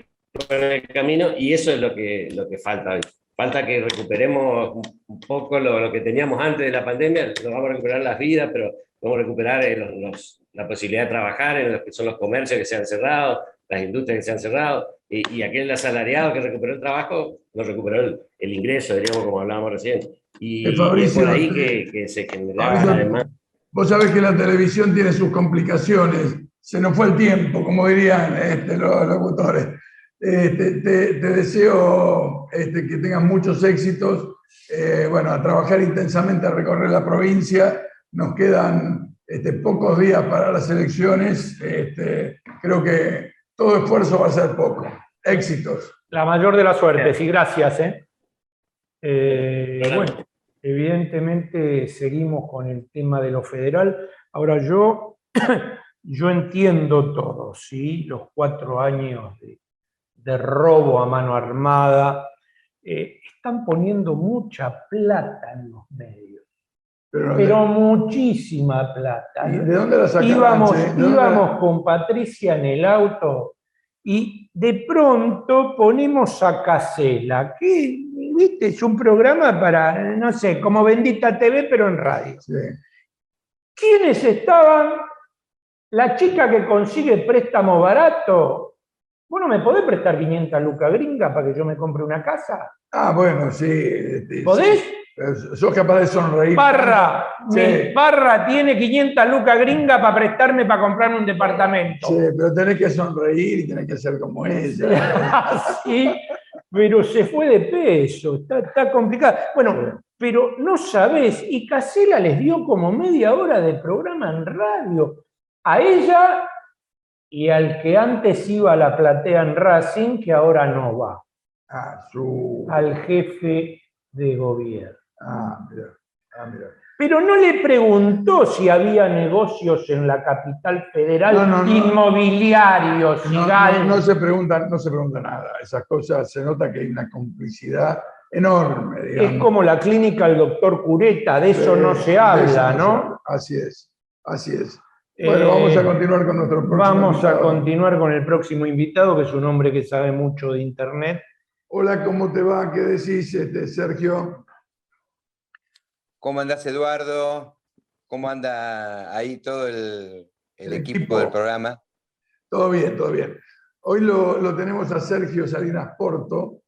en el camino y eso es lo que, lo que falta hoy. Falta que recuperemos un poco lo, lo, que teníamos antes de la pandemia, no vamos a recuperar las vidas, pero vamos a recuperar eh, los, los, la posibilidad de trabajar en los que son los comercios que se han cerrado, las industrias que se han cerrado, y, y aquel asalariado que recuperó el trabajo, no recuperó el, el ingreso, diríamos, como hablábamos recién. Y, y es por ahí que, que se generaba demanda. Vos sabés que la televisión tiene sus complicaciones, se nos fue el tiempo, como dirían este, los locutores. Este, te, te, deseo este, que tengas muchos éxitos. Eh, bueno, a trabajar intensamente, a recorrer la provincia. Nos quedan este, pocos días para las elecciones. Este, creo que todo esfuerzo va a ser poco. Éxitos. La mayor de las suertes y gracias. ¿eh? Eh, bueno, evidentemente seguimos con el tema de lo federal. Ahora yo, yo entiendo todo, ¿sí? Los cuatro años de, robo a mano armada, eh, están poniendo mucha plata en los medios. Pero, muchísima plata. ¿De dónde la sacaron? Íbamos, íbamos con Patricia en el auto y de pronto ponemos a Casela, que ¿viste? es un programa para, no sé, como Bendita TV, pero en radio. ¿Quiénes estaban? La chica que consigue préstamo barato. ¿Vos no me podés prestar 500 lucas gringa para que yo me compre una casa? Ah, bueno, sí. Este, ¿Podés? Sos capaz de sonreír. Parra, Parra tiene 500 lucas gringa para prestarme para comprarme un departamento. Sí, pero tenés que sonreír y tenés que ser como ella. sí, pero se fue de peso, está, está complicado. Bueno, pero no sabés, y Casela les dio como media hora de programa en radio. A ella y al que antes iba a la platea en Racing, que ahora no va. Ah, su... Al jefe de gobierno. Ah, ah, mira. Pero no le preguntó si había negocios en la capital federal inmobiliarios. No, se pregunta, no se pregunta nada. Esas cosas se nota que hay una complicidad enorme. Es como la clínica del doctor Cureta, de eso no se habla, ¿no? Así es, así es. Bueno, vamos a eh, continuar con nuestro próximo Vamos a continuar con el próximo invitado, que es un hombre que sabe mucho de Internet. Hola, ¿cómo te va? ¿Qué decís, este, Sergio? ¿Cómo andás, Eduardo? ¿Cómo anda ahí todo el, equipo, del programa? Todo bien, todo bien. Hoy lo, tenemos a Sergio Salinas Porto.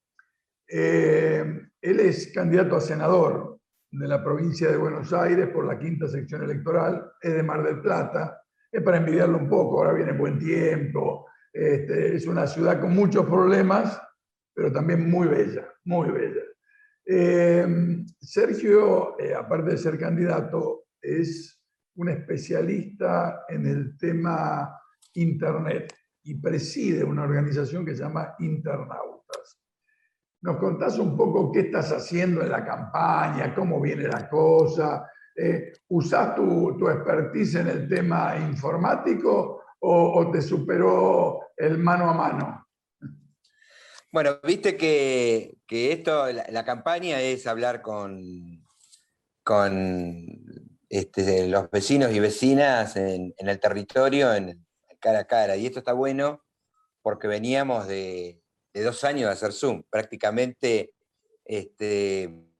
Eh, él es candidato a senador de la provincia de Buenos Aires por la quinta sección electoral, es de Mar del Plata, es para envidiarlo un poco, ahora viene buen tiempo, este, es una ciudad con muchos problemas, pero también muy bella, muy bella. Eh, Sergio, eh, aparte de ser candidato, es un especialista en el tema Internet y preside una organización que se llama Internautas. ¿Nos contás un poco qué estás haciendo en la campaña, cómo viene la cosa? Eh, ¿Usás tu, tu, expertise en el tema informático o te superó el mano a mano? Bueno, viste que, esto, la, campaña es hablar con, con este, los vecinos y vecinas en, el territorio, en, cara a cara. Y esto está bueno porque veníamos de, dos años de hacer Zoom. Prácticamente este,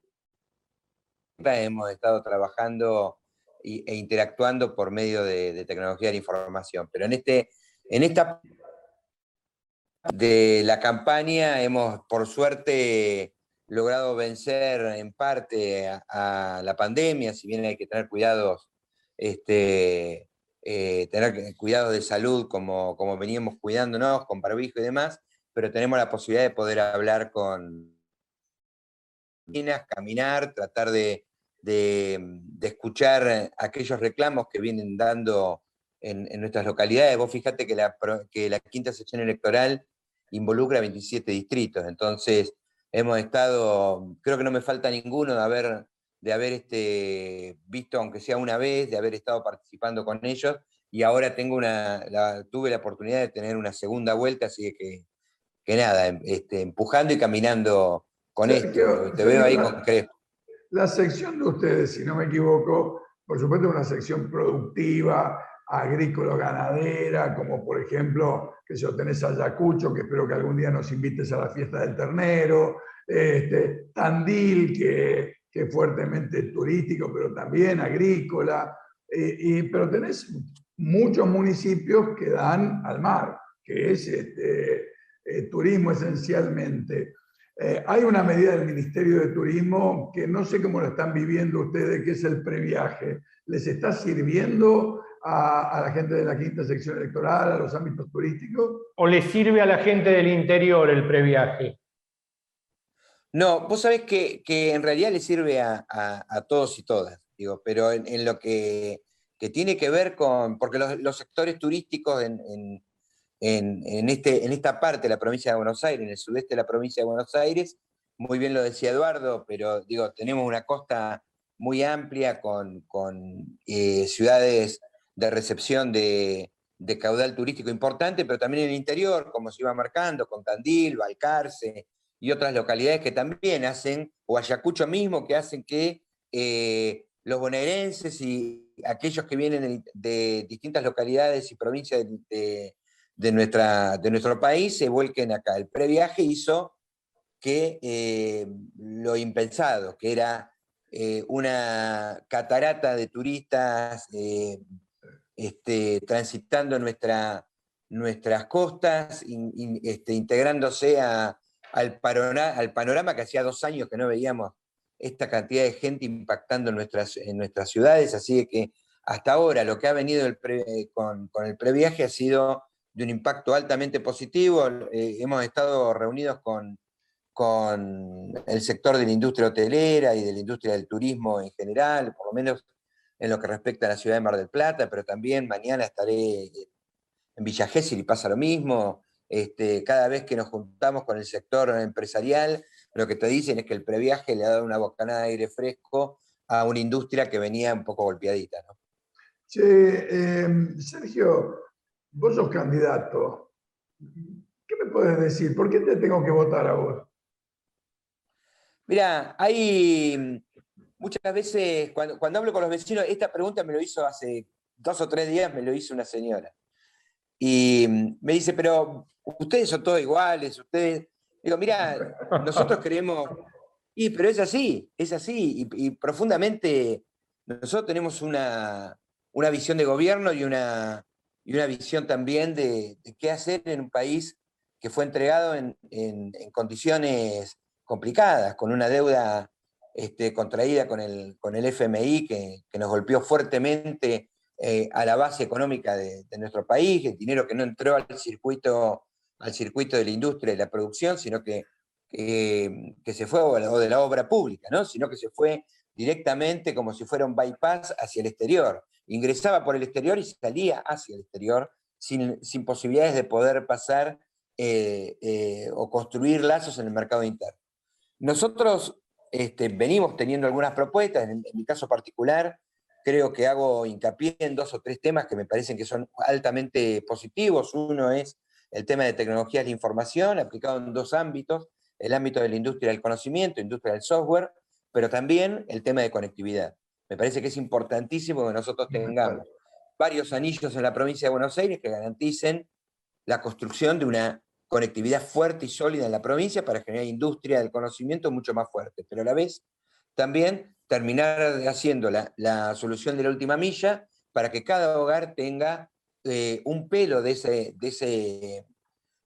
hemos estado trabajando e interactuando por medio de, tecnología de información. Pero en, este, en esta de la campaña hemos, por suerte, logrado vencer en parte a, la pandemia, si bien hay que tener cuidados, este, eh, tener cuidados de salud como, como veníamos cuidándonos, con barbijo y demás, pero tenemos la posibilidad de poder hablar con caminar, tratar de, escuchar aquellos reclamos que vienen dando en, nuestras localidades. Vos fíjate que la, que la quinta sección electoral involucra 27 distritos. Entonces, hemos estado, creo que no me falta ninguno de haber, de haber este, visto, aunque sea una vez, de haber estado participando con ellos, y ahora tengo una, tuve la oportunidad de tener una segunda vuelta, así que, que nada, em, este, empujando y caminando con esto. Te veo ahí con La sección de ustedes, si no me equivoco, por supuesto, es una sección productiva, agrícola-ganadera, como por ejemplo, que si tenés Ayacucho, que espero que algún día nos invites a la fiesta del ternero, este, Tandil, que, que es fuertemente turístico, pero también agrícola, eh, y, pero tenés muchos municipios que dan al mar, que es este, eh, turismo esencialmente. Eh, hay una medida del Ministerio de Turismo que no sé cómo la están viviendo ustedes, que es el previaje. ¿Les está sirviendo a, la gente de la quinta sección electoral, a los ámbitos turísticos? ¿O le sirve a la gente del interior el previaje? No, vos sabés que, en realidad le sirve a, todos y todas, digo, pero en, lo que, tiene que ver con, porque los, sectores turísticos en, este, en esta parte de la provincia de Buenos Aires, en el sudeste de la provincia de Buenos Aires, muy bien lo decía Eduardo, pero digo, tenemos una costa muy amplia con, eh, ciudades de recepción de, caudal turístico importante, pero también en el interior, como se iba marcando, con Tandil, Balcarce y otras localidades que también hacen, o Ayacucho mismo, que hacen que eh, los bonaerenses y aquellos que vienen de, distintas localidades y provincias de, nuestra, de nuestro país se vuelquen acá. El previaje hizo que eh, lo impensado, que era eh, una catarata de turistas eh, este, transitando nuestra, nuestras costas, este, integrándose al, al, panorama que hacía dos años que no veíamos esta cantidad de gente impactando en nuestras, en nuestras ciudades, así que hasta ahora lo que ha venido con, con, el previaje ha sido de un impacto altamente positivo. hemos estado reunidos con con el sector de la industria hotelera y de la industria del turismo en general, por lo menos en lo que respecta a la ciudad de Mar del Plata, pero también mañana estaré en Villa Gesell y pasa lo mismo. Este, cada vez que nos juntamos con el sector empresarial, lo que te dicen es que el previaje le ha dado una bocanada de aire fresco a una industria que venía un poco golpeadita. Em, Sergio, vos sos candidato. ¿Qué me puedes decir? ¿Por qué te tengo que votar a vos? Mira, hay mm, muchas veces, cuando, hablo con los vecinos, esta pregunta me lo hizo hace dos o tres días, me lo hizo una señora. Y mm, me dice, pero ustedes son todos iguales, ustedes... Digo, mira, nosotros creemos... Y, pero es así, es así, y, profundamente nosotros tenemos una, visión de gobierno y una, y una visión también de, qué hacer en un país que fue entregado en, en condiciones complicadas, con una deuda este, contraída con el, con el FMI que, nos golpeó fuertemente eh, a la base económica de, nuestro país, el dinero que no entró al circuito, al circuito de la industria y la producción, sino que, que se fue, o de la obra pública, ¿no? sino que se fue directamente como si fuera un bypass hacia el exterior. Ingresaba por el exterior y salía hacia el exterior sin, posibilidades de poder pasar eh, eh, o construir lazos en el mercado interno. Nosotros este, venimos teniendo algunas propuestas, en, mi caso particular, creo que hago hincapié en dos o tres temas que me parecen que son altamente positivos. Uno es el tema de tecnologías de información, aplicado en dos ámbitos, el ámbito de la industria del conocimiento, industria del software, pero también el tema de conectividad. Me parece que es importantísimo que nosotros tengamos varios anillos en la provincia de Buenos Aires que garanticen la construcción de una conectividad fuerte y sólida en la provincia para generar industria del conocimiento mucho más fuerte, pero a la vez también terminar haciendo la, solución de la última milla para que cada hogar tenga eh, un pelo de ese, de ese,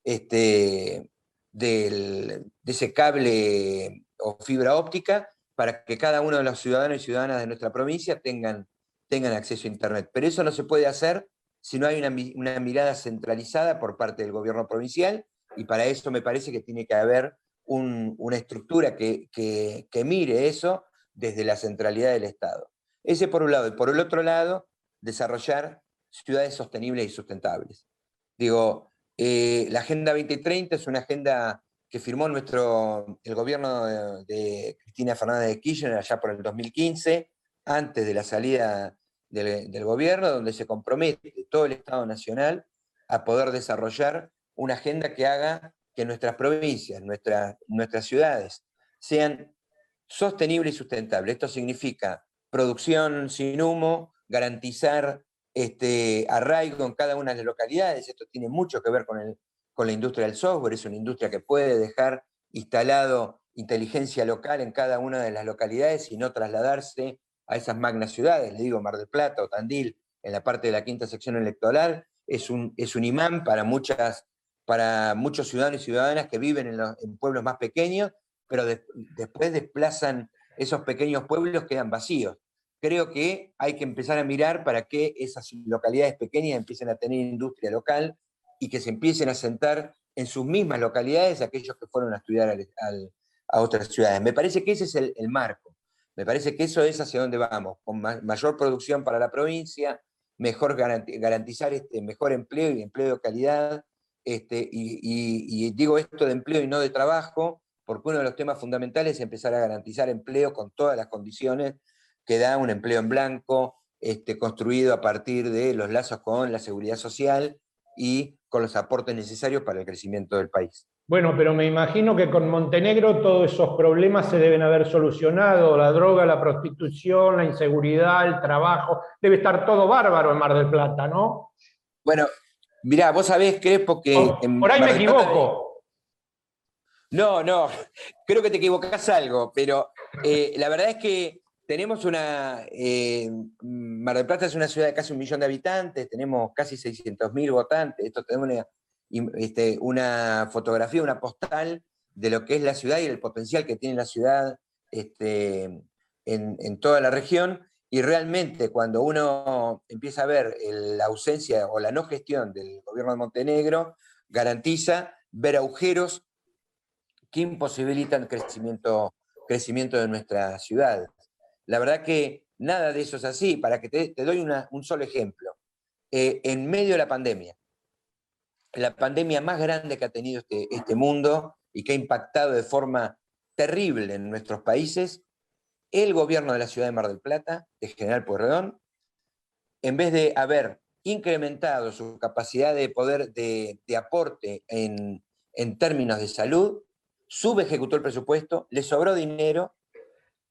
este, de ese cable o fibra óptica para que cada uno de los ciudadanos y ciudadanas de nuestra provincia tengan, tengan acceso a Internet. Pero eso no se puede hacer si no hay una, mirada centralizada por parte del gobierno provincial y para eso me parece que tiene que haber una estructura que, mire eso desde la centralidad del Estado. Ese por un lado. Y por el otro lado, desarrollar ciudades sostenibles y sustentables. Digo, eh, la Agenda 2030 es una agenda que firmó nuestro, el gobierno de, Cristina Fernández de Kirchner allá por el 2015, antes de la salida del, gobierno, donde se compromete todo el Estado Nacional a poder desarrollar una agenda que haga que nuestras provincias, nuestras ciudades sean sostenibles y sustentables. Esto significa producción sin humo, garantizar este, arraigo en cada una de las localidades. Esto tiene mucho que ver con, el, con la industria del software. Es una industria que puede dejar instalado inteligencia local en cada una de las localidades y no trasladarse a esas magnas ciudades. Le digo Mar del Plata o Tandil, en la parte de la quinta sección electoral, es un, es un imán para muchas para muchos ciudadanos y ciudadanas que viven en, pueblos más pequeños, pero después desplazan esos pequeños pueblos, quedan vacíos. Creo que hay que empezar a mirar para que esas localidades pequeñas empiecen a tener industria local y que se empiecen a sentar en sus mismas localidades aquellos que fueron a estudiar a otras ciudades. Me parece que ese es el, marco. Me parece que eso es hacia donde vamos, con mayor producción para la provincia, mejor garantizar este mejor empleo y empleo de calidad, este, y, digo esto de empleo y no de trabajo, porque uno de los temas fundamentales es empezar a garantizar empleo con todas las condiciones que da un empleo en blanco, este, construido a partir de los lazos con la seguridad social y con los aportes necesarios para el crecimiento del país. Bueno, pero me imagino que con Montenegro todos esos problemas se deben haber solucionado, la droga, la prostitución, la inseguridad, el trabajo, debe estar todo bárbaro en Mar del Plata, ¿no? Bueno, mirá, vos sabés, Crespo, que... por ahí me equivoco. No, no, creo que te equivocás algo, pero eh, la verdad es que tenemos una... Eh, Mar del Plata es una ciudad de casi un millón de habitantes, tenemos casi 600.000 votantes, esto tenemos una este, una fotografía, una postal de lo que es la ciudad y el potencial que tiene la ciudad este, en, toda la región. Y realmente cuando uno empieza a ver la ausencia o la no gestión del gobierno de Montenegro, garantiza ver agujeros que imposibilitan crecimiento, crecimiento de nuestra ciudad. La verdad que nada de eso es así. Para que te, doy un solo ejemplo. Eh, en medio de la pandemia, la pandemia más grande que ha tenido este, este mundo y que ha impactado de forma terrible en nuestros países, el gobierno de la ciudad de Mar del Plata, de General Pueyrredón, en vez de haber incrementado su capacidad de poder de, aporte en, en, términos de salud, subejecutó el presupuesto, le sobró dinero,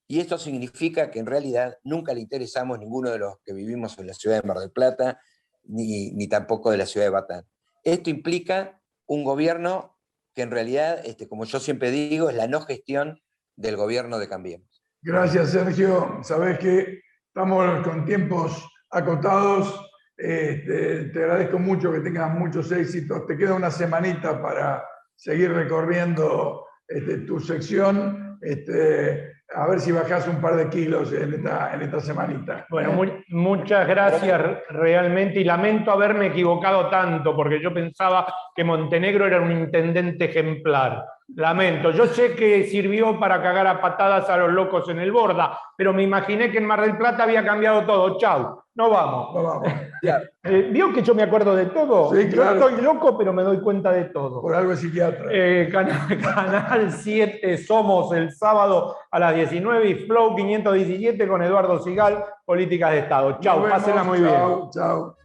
y esto significa que en realidad nunca le interesamos ninguno de los que vivimos en la ciudad de Mar del Plata, ni, ni tampoco de la ciudad de Batán. Esto implica un gobierno que en realidad, este, como yo siempre digo, es la no gestión del gobierno de Cambiemos. Gracias, Sergio. Sabes que estamos con tiempos acotados. Este, te agradezco mucho que tengas muchos éxitos. Te queda una semanita para seguir recorriendo este, tu sección. A ver si bajas un par de kilos en esta, en esta semanita. Bueno, muchas gracias realmente y lamento haberme equivocado tanto porque yo pensaba que Montenegro era un intendente ejemplar. Lamento, yo sé que sirvió para cagar a patadas a los locos en el Borda, pero me imaginé que en Mar del Plata había cambiado todo. Chau, no vamos. No vamos. Eh, ¿Vio que yo me acuerdo de todo? Sí, claro. Yo estoy loco, pero me doy cuenta de todo. Por algo es psiquiatra. Eh, canal, 7, somos el sábado a las 19 y Flow 517 con Eduardo Sigal, Políticas de Estado. Chau, pásenla muy bien. Chau.